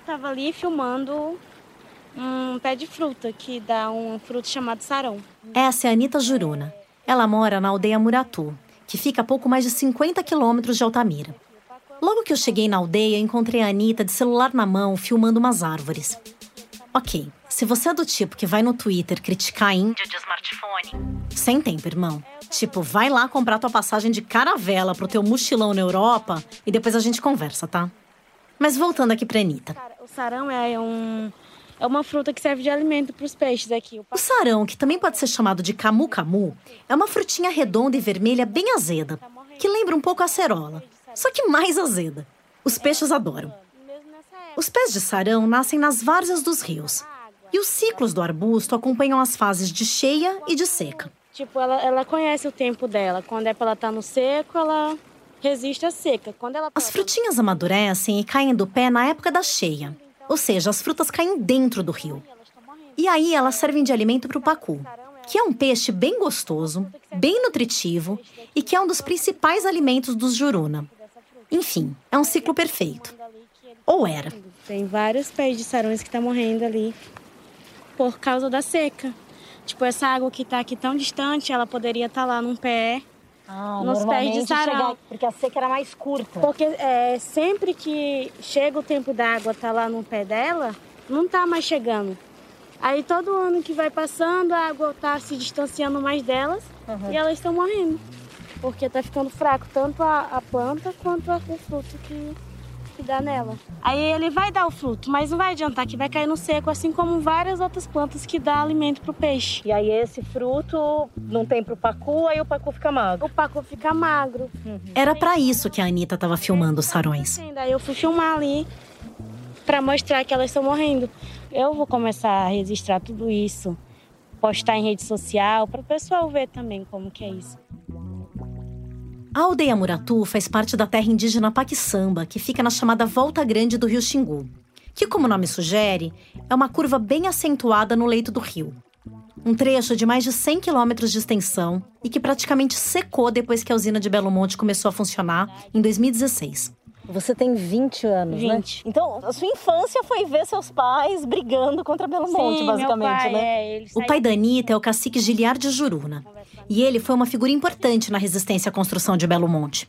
estava ali filmando um pé de fruta que dá um fruto chamado sarão.
Essa é a Anitta Juruna. Ela mora na aldeia Muratu, que fica a pouco mais de 50 quilômetros de Altamira. Logo que eu cheguei na aldeia, encontrei a Anitta de celular na mão, filmando umas árvores. Ok, se você é do tipo que vai no Twitter criticar a Índia de smartphone, sem tempo, irmão. Tipo, vai lá comprar tua passagem de caravela pro teu mochilão na Europa e depois a gente conversa, tá? Mas voltando aqui pra Anitta.
O sarão é um. É uma fruta que serve de alimento para os peixes aqui.
O sarão, que também pode ser chamado de camu-camu, é uma frutinha redonda e vermelha bem azeda, que lembra um pouco a acerola, só que mais azeda. Os peixes adoram. Os pés de sarão nascem nas várzeas dos rios. E os ciclos do arbusto acompanham as fases de cheia e de seca.
Tipo, ela, ela conhece o tempo dela. Quando é para ela estar tá no seco, ela resiste à seca. Quando ela
As frutinhas amadurecem e caem do pé na época da cheia, ou seja, as frutas caem dentro do rio. E aí elas servem de alimento para o pacu, que é um peixe bem gostoso, bem nutritivo e que é um dos principais alimentos dos juruna. Enfim, é um ciclo perfeito. Ou era.
Tem vários pés de sarões que estão morrendo ali por causa da seca. Tipo, essa água que está aqui tão distante, ela poderia estar tá lá num pé,
ah, nos pés de sarau. porque a seca era mais curta.
Porque é, sempre que chega o tempo da água tá lá no pé dela, não tá mais chegando. Aí todo ano que vai passando, a água tá se distanciando mais delas uhum. e elas estão morrendo. Porque tá ficando fraco tanto a, a planta quanto a, o fruto que, que dá nela. Aí ele vai dar o fruto, mas não vai adiantar que vai cair no seco, assim como várias outras plantas que dá alimento pro peixe.
E aí esse fruto não tem pro pacu, aí o pacu fica magro.
O pacu fica magro.
Uhum. Era para isso que a Anitta tava filmando os sarões.
Aí eu fui filmar ali para mostrar que elas estão morrendo. Eu vou começar a registrar tudo isso, postar em rede social para o pessoal ver também como que é isso.
A aldeia Muratu faz parte da terra indígena Paquissamba, que fica na chamada Volta Grande do Rio Xingu, que, como o nome sugere, é uma curva bem acentuada no leito do rio. Um trecho de mais de 100 quilômetros de extensão e que praticamente secou depois que a usina de Belo Monte começou a funcionar em 2016.
Você tem 20 anos,
20.
né? Então, a sua infância foi ver seus pais brigando contra Belo Monte,
Sim,
basicamente,
meu pai,
né?
É,
o pai da Anitta é o cacique Giliar de Juruna. E ele foi uma figura importante na resistência à construção de Belo Monte.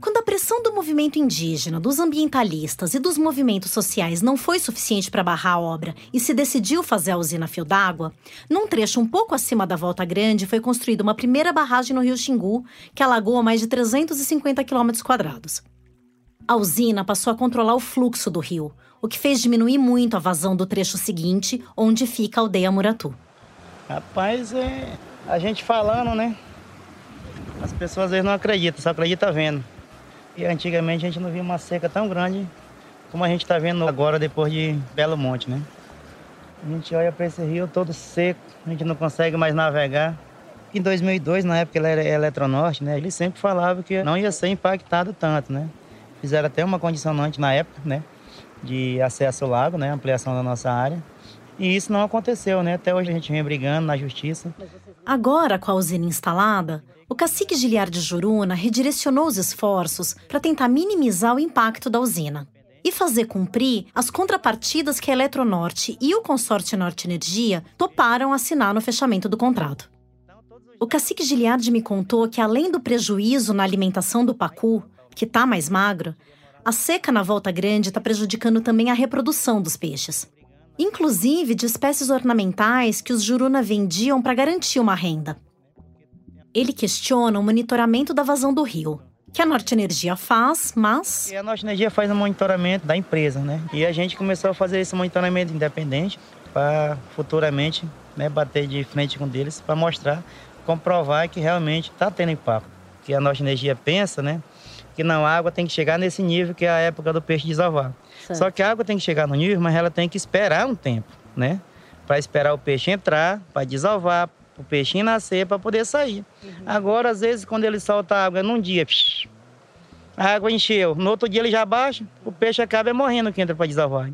Quando a pressão do movimento indígena, dos ambientalistas e dos movimentos sociais não foi suficiente para barrar a obra e se decidiu fazer a usina fio d'água, num trecho um pouco acima da Volta Grande foi construída uma primeira barragem no rio Xingu, que alagou mais de 350 quilômetros quadrados. A usina passou a controlar o fluxo do rio, o que fez diminuir muito a vazão do trecho seguinte, onde fica a aldeia Muratu.
Rapaz, é a gente falando, né? As pessoas às vezes não acreditam, só acreditam vendo. E antigamente a gente não via uma seca tão grande como a gente está vendo agora depois de Belo Monte, né? A gente olha para esse rio todo seco, a gente não consegue mais navegar. Em 2002, na época ele era Eletronorte, né? Ele sempre falava que não ia ser impactado tanto, né? Fizeram até uma condicionante na época, né? De acesso ao lago, né? Ampliação da nossa área. E isso não aconteceu, né? Até hoje a gente vem brigando na justiça.
Agora, com a usina instalada, o cacique Giliar de Juruna redirecionou os esforços para tentar minimizar o impacto da usina e fazer cumprir as contrapartidas que a Eletronorte e o consórcio Norte Energia toparam assinar no fechamento do contrato. O cacique Giliardi me contou que, além do prejuízo na alimentação do pacu, que está mais magro, a seca na Volta Grande está prejudicando também a reprodução dos peixes inclusive de espécies ornamentais que os Juruna vendiam para garantir uma renda. Ele questiona o monitoramento da vazão do rio, que a Norte Energia faz, mas.
E a Norte Energia faz o monitoramento da empresa, né? E a gente começou a fazer esse monitoramento independente para futuramente né, bater de frente com eles para mostrar, comprovar que realmente está tendo impacto. Que a Norte Energia pensa, né? Que não, a água tem que chegar nesse nível que é a época do peixe desovar. Certo. Só que a água tem que chegar no nível, mas ela tem que esperar um tempo, né? Para esperar o peixe entrar, para desovar, o peixe nascer, para poder sair. Uhum. Agora, às vezes, quando ele solta a água num dia, a água encheu, no outro dia ele já baixa, o peixe acaba morrendo que entra para desovar.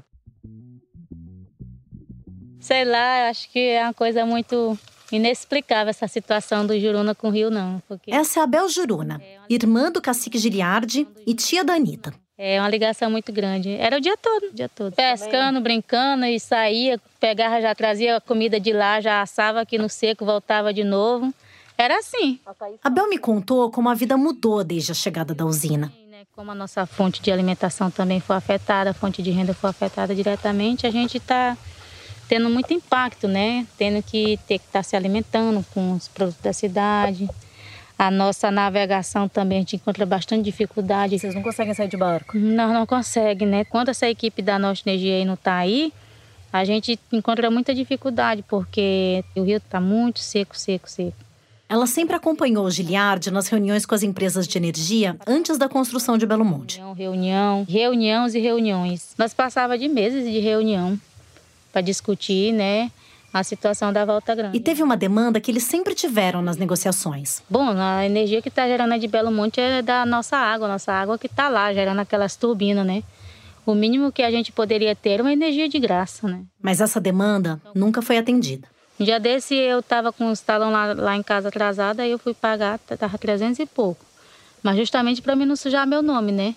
Sei lá, acho que é uma coisa muito inexplicável essa situação do Juruna com o Rio, não.
Porque... Essa é a Bel Juruna, irmã do cacique Giliardi e tia da Anitta.
É uma ligação muito grande. Era o dia todo, o dia todo. Pescando, brincando e saía, pegava, já trazia comida de lá, já assava aqui no seco, voltava de novo. Era assim.
A Bel me contou como a vida mudou desde a chegada da usina.
Né, como a nossa fonte de alimentação também foi afetada, a fonte de renda foi afetada diretamente, a gente está tendo muito impacto, né? Tendo que ter que estar tá se alimentando com os produtos da cidade. A nossa navegação também a gente encontra bastante dificuldade.
Vocês não conseguem sair de barco?
Não, não consegue, né? Quando essa equipe da Norte Energia aí não está aí, a gente encontra muita dificuldade, porque o rio está muito seco, seco, seco.
Ela sempre acompanhou o Giliard nas reuniões com as empresas de energia antes da construção de Belo Monte.
Reunião, reuniões e reuniões. Nós passava de meses de reunião para discutir, né? A situação da Volta Grande.
E teve uma demanda que eles sempre tiveram nas negociações.
Bom, a energia que está gerando de Belo Monte é da nossa água, nossa água que está lá, gerando aquelas turbinas, né? O mínimo que a gente poderia ter é uma energia de graça, né?
Mas essa demanda nunca foi atendida.
Um dia desse eu estava com os talão lá, lá em casa atrasado, aí eu fui pagar, estava 300 e pouco. Mas justamente para mim não sujar meu nome, né?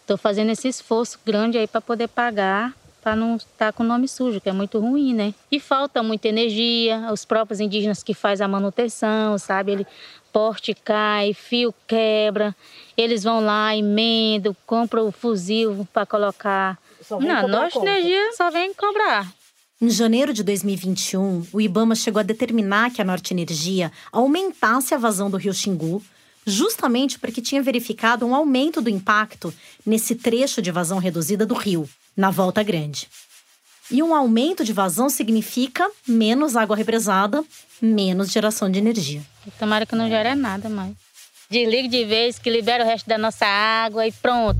Estou fazendo esse esforço grande aí para poder pagar para não estar tá com o nome sujo, que é muito ruim, né? E falta muita energia, os próprios indígenas que faz a manutenção, sabe? Ele porte cai, fio quebra, eles vão lá, emendam, compram o fuzil para colocar. Não, nossa energia só vem cobrar.
Em janeiro de 2021, o IBAMA chegou a determinar que a Norte Energia aumentasse a vazão do rio Xingu, justamente porque tinha verificado um aumento do impacto nesse trecho de vazão reduzida do rio, na Volta Grande. E um aumento de vazão significa menos água represada, menos geração de energia.
Tomara que não gere nada mais. Desligue de vez, que libera o resto da nossa água e pronto.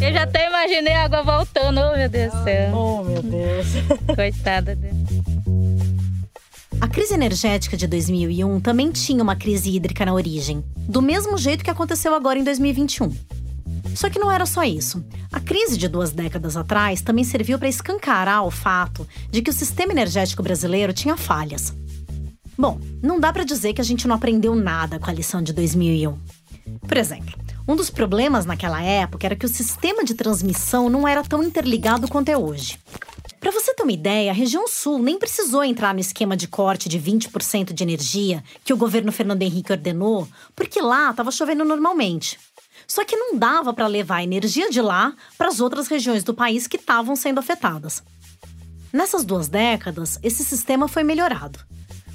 Eu já até imaginei a água voltando. Oh, meu Deus do céu.
Oh, meu Deus.
Coitada dele.
A crise energética de 2001 também tinha uma crise hídrica na origem, do mesmo jeito que aconteceu agora em 2021. Só que não era só isso. A crise de duas décadas atrás também serviu para escancarar o fato de que o sistema energético brasileiro tinha falhas. Bom, não dá para dizer que a gente não aprendeu nada com a lição de 2001. Por exemplo, um dos problemas naquela época era que o sistema de transmissão não era tão interligado quanto é hoje. Para você ter uma ideia, a região sul nem precisou entrar no esquema de corte de 20% de energia que o governo Fernando Henrique ordenou, porque lá estava chovendo normalmente. Só que não dava para levar a energia de lá para as outras regiões do país que estavam sendo afetadas. Nessas duas décadas, esse sistema foi melhorado.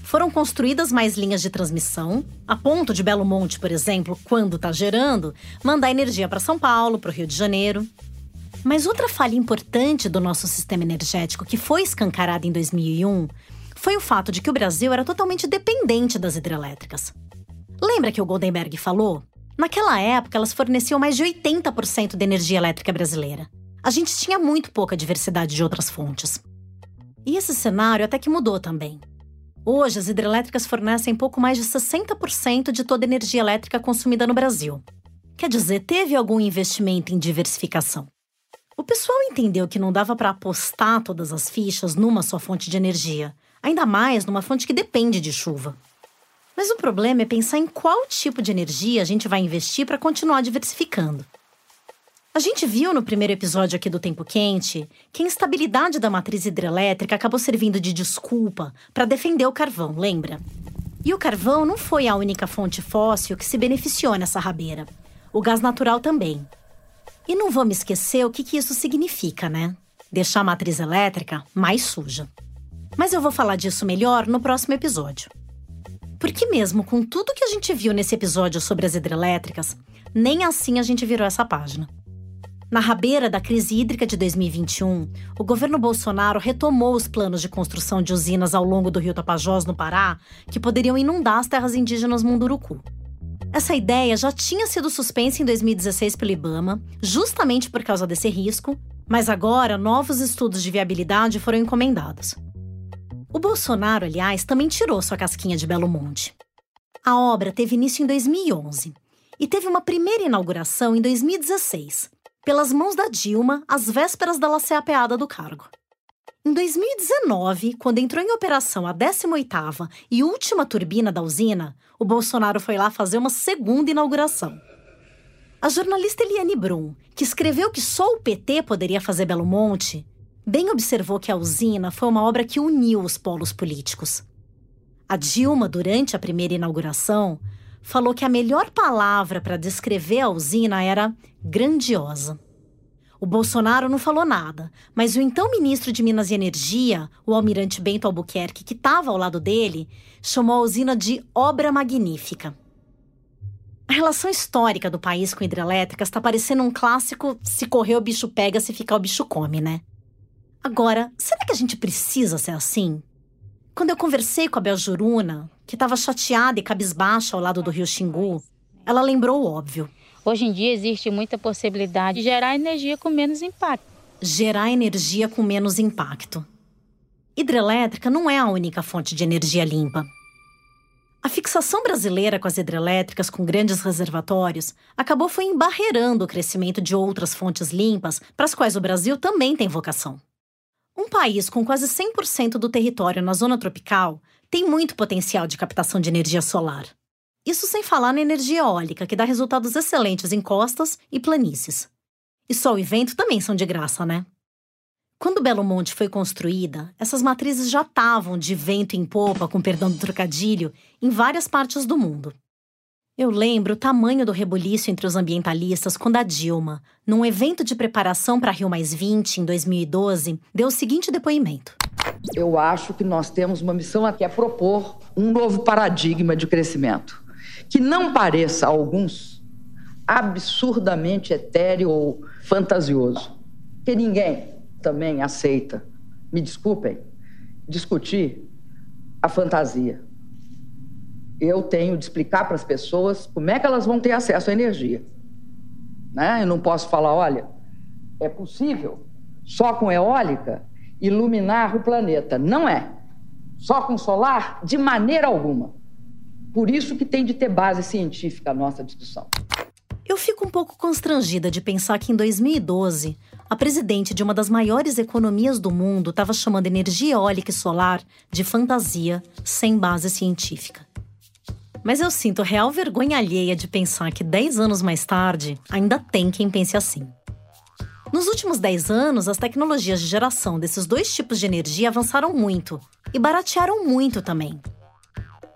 Foram construídas mais linhas de transmissão, a ponto de Belo Monte, por exemplo, quando está gerando, mandar energia para São Paulo, para o Rio de Janeiro. Mas outra falha importante do nosso sistema energético que foi escancarada em 2001 foi o fato de que o Brasil era totalmente dependente das hidrelétricas. Lembra que o Goldenberg falou? Naquela época, elas forneciam mais de 80% da energia elétrica brasileira. A gente tinha muito pouca diversidade de outras fontes. E esse cenário até que mudou também. Hoje, as hidrelétricas fornecem pouco mais de 60% de toda a energia elétrica consumida no Brasil. Quer dizer, teve algum investimento em diversificação. O pessoal entendeu que não dava para apostar todas as fichas numa só fonte de energia, ainda mais numa fonte que depende de chuva. Mas o problema é pensar em qual tipo de energia a gente vai investir para continuar diversificando. A gente viu no primeiro episódio aqui do Tempo Quente que a instabilidade da matriz hidrelétrica acabou servindo de desculpa para defender o carvão, lembra? E o carvão não foi a única fonte fóssil que se beneficiou nessa rabeira. O gás natural também. E não vamos esquecer o que, que isso significa, né? Deixar a matriz elétrica mais suja. Mas eu vou falar disso melhor no próximo episódio. Porque, mesmo com tudo que a gente viu nesse episódio sobre as hidrelétricas, nem assim a gente virou essa página. Na rabeira da crise hídrica de 2021, o governo Bolsonaro retomou os planos de construção de usinas ao longo do rio Tapajós, no Pará, que poderiam inundar as terras indígenas Munduruku. Essa ideia já tinha sido suspensa em 2016 pelo Ibama, justamente por causa desse risco, mas agora novos estudos de viabilidade foram encomendados. O Bolsonaro, aliás, também tirou sua casquinha de Belo Monte. A obra teve início em 2011 e teve uma primeira inauguração em 2016, pelas mãos da Dilma às vésperas da laceapeada do cargo. Em 2019, quando entrou em operação a 18ª e última turbina da usina, o Bolsonaro foi lá fazer uma segunda inauguração. A jornalista Eliane Brum, que escreveu que só o PT poderia fazer Belo Monte, bem observou que a usina foi uma obra que uniu os polos políticos. A Dilma, durante a primeira inauguração, falou que a melhor palavra para descrever a usina era grandiosa. O Bolsonaro não falou nada, mas o então ministro de Minas e Energia, o almirante Bento Albuquerque, que estava ao lado dele, chamou a usina de obra magnífica. A relação histórica do país com hidrelétricas está parecendo um clássico se correr o bicho pega, se ficar o bicho come, né? Agora, será que a gente precisa ser assim? Quando eu conversei com a Bel Juruna, que estava chateada e cabisbaixa ao lado do rio Xingu, ela lembrou o óbvio.
Hoje em dia existe muita possibilidade de gerar energia com menos impacto.
Gerar energia com menos impacto. Hidrelétrica não é a única fonte de energia limpa. A fixação brasileira com as hidrelétricas com grandes reservatórios acabou foi embarreirando o crescimento de outras fontes limpas para as quais o Brasil também tem vocação. Um país com quase 100% do território na zona tropical tem muito potencial de captação de energia solar. Isso sem falar na energia eólica, que dá resultados excelentes em costas e planícies. E sol e vento também são de graça, né? Quando Belo Monte foi construída, essas matrizes já estavam de vento em popa, com perdão do trocadilho, em várias partes do mundo. Eu lembro o tamanho do rebuliço entre os ambientalistas quando a Dilma, num evento de preparação para Rio Mais 20, em 2012, deu o seguinte depoimento.
Eu acho que nós temos uma missão aqui, é propor um novo paradigma de crescimento, que não pareça a alguns absurdamente etéreo ou fantasioso, que ninguém também aceita, me desculpem, discutir a fantasia. Eu tenho de explicar para as pessoas como é que elas vão ter acesso à energia. Né? Eu não posso falar, olha, é possível só com eólica iluminar o planeta. Não é. Só com solar, de maneira alguma. Por isso que tem de ter base científica a nossa discussão.
Eu fico um pouco constrangida de pensar que em 2012, a presidente de uma das maiores economias do mundo estava chamando energia eólica e solar de fantasia sem base científica. Mas eu sinto real vergonha alheia de pensar que 10 anos mais tarde ainda tem quem pense assim. Nos últimos 10 anos, as tecnologias de geração desses dois tipos de energia avançaram muito e baratearam muito também.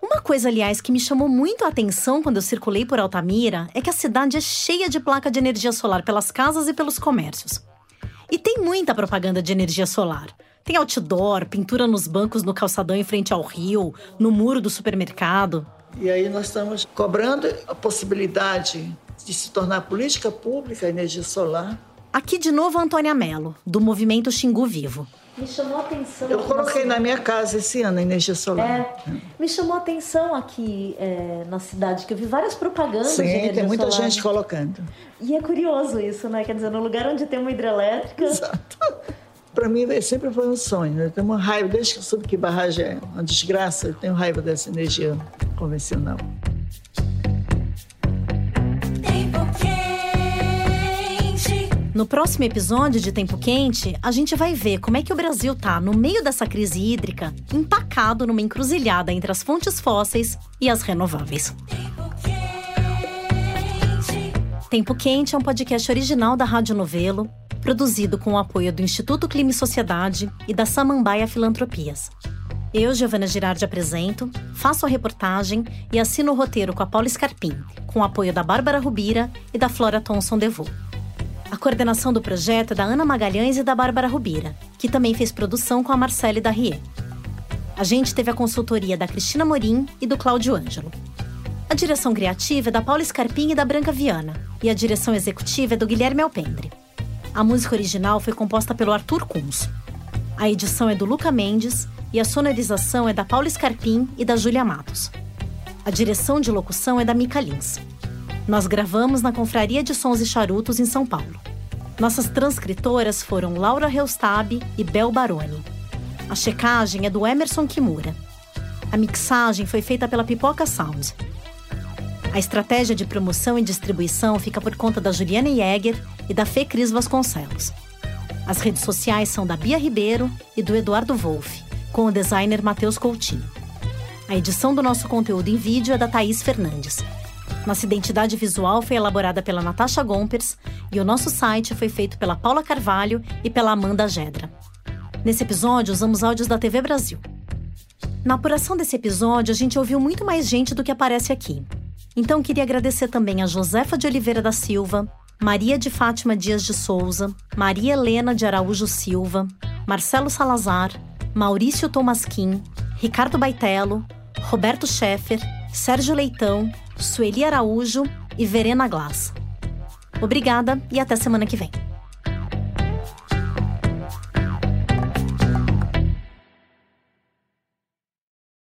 Uma coisa, aliás, que me chamou muito a atenção quando eu circulei por Altamira é que a cidade é cheia de placa de energia solar pelas casas e pelos comércios. E tem muita propaganda de energia solar. Tem outdoor, pintura nos bancos no calçadão em frente ao rio, no muro do supermercado.
E aí nós estamos cobrando a possibilidade de se tornar política pública a energia solar.
Aqui de novo a Antônia Mello, do movimento Xingu Vivo.
Me chamou a atenção.
Eu coloquei na minha casa esse ano a energia solar.
É, me chamou a atenção aqui é, na cidade, que eu vi várias propagandas
Sim,
de energia
tem muita
solar.
gente colocando.
E é curioso isso, né? Quer dizer, no lugar onde tem uma hidrelétrica.
Exato. Para mim sempre foi um sonho. né? Eu tenho uma raiva, desde que eu soube que barragem é uma desgraça, eu tenho raiva dessa energia convencional.
No próximo episódio de Tempo Quente, a gente vai ver como é que o Brasil tá, no meio dessa crise hídrica, empacado numa encruzilhada entre as fontes fósseis e as renováveis. Tempo Quente é um podcast original da Rádio Novelo, produzido com o apoio do Instituto Clima e Sociedade e da Samambaia Filantropias. Eu, Giovana Girardi, apresento, faço a reportagem e assino o roteiro com a Paula Scarpim, com o apoio da Bárbara Rubira e da Flora Thomson Devô. A coordenação do projeto é da Ana Magalhães e da Bárbara Rubira, que também fez produção com a Marcele Darrier. A gente teve a consultoria da Cristina Morim e do Cláudio Ângelo. A direção criativa é da Paula Scarpim e da Branca Viana, e a direção executiva é do Guilherme Alpendre. A música original foi composta pelo Arthur Kunz. A edição é do Luca Mendes e a sonorização é da Paula Scarpim e da Júlia Matos. A direção de locução é da Mica Lins. Nós gravamos na Confraria de Sons e Charutos, em São Paulo. Nossas transcritoras foram Laura Reustab e Bel Baroni. A checagem é do Emerson Kimura. A mixagem foi feita pela Pipoca Sound. A estratégia de promoção e distribuição fica por conta da Juliana Jäger e da Fê Cris Vasconcelos. As redes sociais são da Bia Ribeiro e do Eduardo Wolff, com o designer Matheus Coutinho. A edição do nosso conteúdo em vídeo é da Thaís Fernandes. Nossa identidade visual foi elaborada pela Natasha Gompers e o nosso site foi feito pela Paula Carvalho e pela Amanda Gedra. Nesse episódio, usamos áudios da TV Brasil. Na apuração desse episódio, a gente ouviu muito mais gente do que aparece aqui. Então, queria agradecer também a Josefa de Oliveira da Silva, Maria de Fátima Dias de Souza, Maria Helena de Araújo Silva, Marcelo Salazar, Maurício Tomasquim, Ricardo Baitello, Roberto Scheffer, Sérgio Leitão, Sueli Araújo e Verena Glass. Obrigada e até semana que vem.